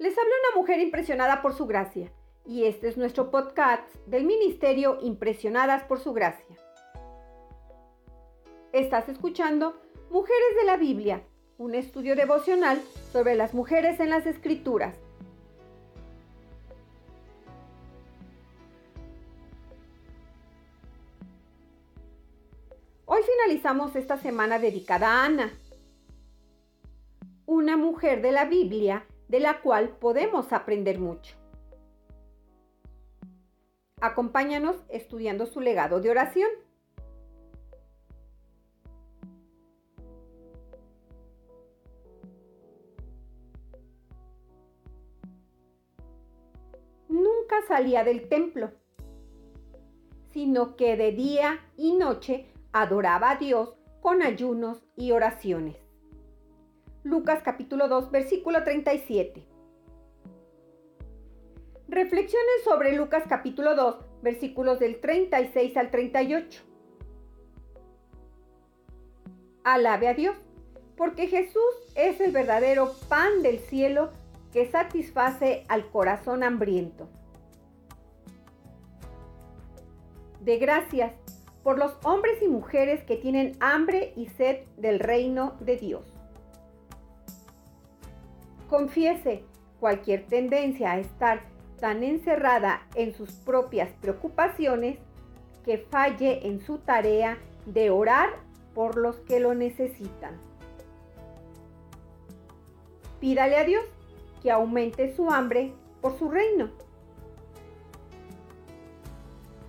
Les habla una mujer impresionada por su gracia y este es nuestro podcast del Ministerio Impresionadas por su gracia. Estás escuchando Mujeres de la Biblia, un estudio devocional sobre las mujeres en las escrituras. Hoy finalizamos esta semana dedicada a Ana, una mujer de la Biblia de la cual podemos aprender mucho. Acompáñanos estudiando su legado de oración. Nunca salía del templo, sino que de día y noche adoraba a Dios con ayunos y oraciones. Lucas capítulo 2, versículo 37. Reflexiones sobre Lucas capítulo 2, versículos del 36 al 38. Alabe a Dios, porque Jesús es el verdadero pan del cielo que satisface al corazón hambriento. De gracias por los hombres y mujeres que tienen hambre y sed del reino de Dios. Confiese cualquier tendencia a estar tan encerrada en sus propias preocupaciones que falle en su tarea de orar por los que lo necesitan. Pídale a Dios que aumente su hambre por su reino.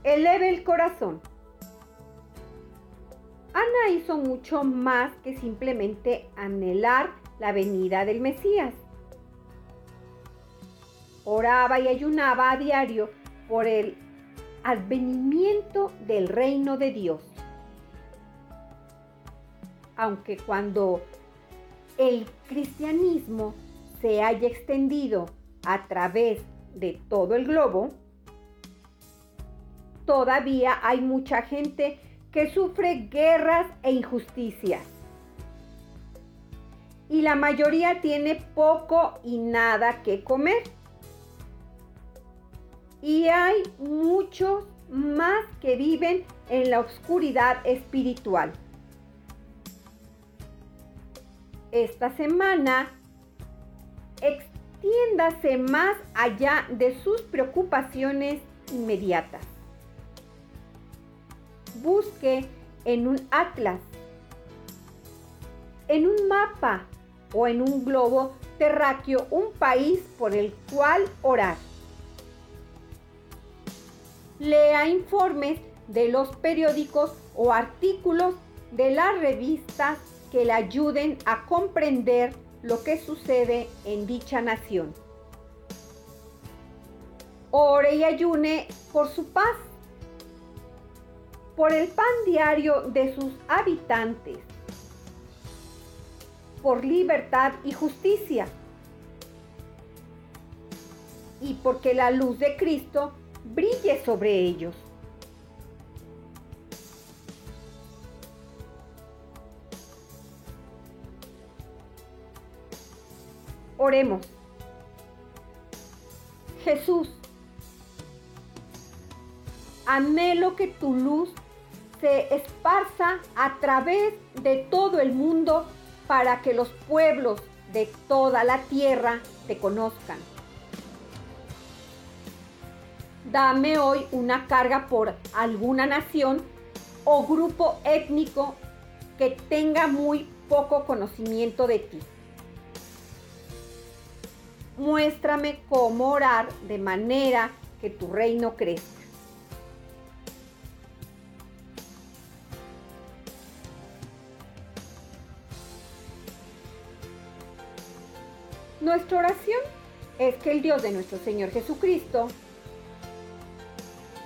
Eleve el corazón. Ana hizo mucho más que simplemente anhelar la venida del Mesías oraba y ayunaba a diario por el advenimiento del reino de Dios. Aunque cuando el cristianismo se haya extendido a través de todo el globo, todavía hay mucha gente que sufre guerras e injusticias. Y la mayoría tiene poco y nada que comer. Y hay muchos más que viven en la oscuridad espiritual. Esta semana, extiéndase más allá de sus preocupaciones inmediatas. Busque en un atlas, en un mapa o en un globo terráqueo un país por el cual orar lea informes de los periódicos o artículos de las revistas que le ayuden a comprender lo que sucede en dicha nación. Ore y ayune por su paz, por el pan diario de sus habitantes, por libertad y justicia, y porque la luz de Cristo brille sobre ellos. Oremos. Jesús, anhelo que tu luz se esparza a través de todo el mundo para que los pueblos de toda la tierra te conozcan. Dame hoy una carga por alguna nación o grupo étnico que tenga muy poco conocimiento de ti. Muéstrame cómo orar de manera que tu reino crezca. Nuestra oración es que el Dios de nuestro Señor Jesucristo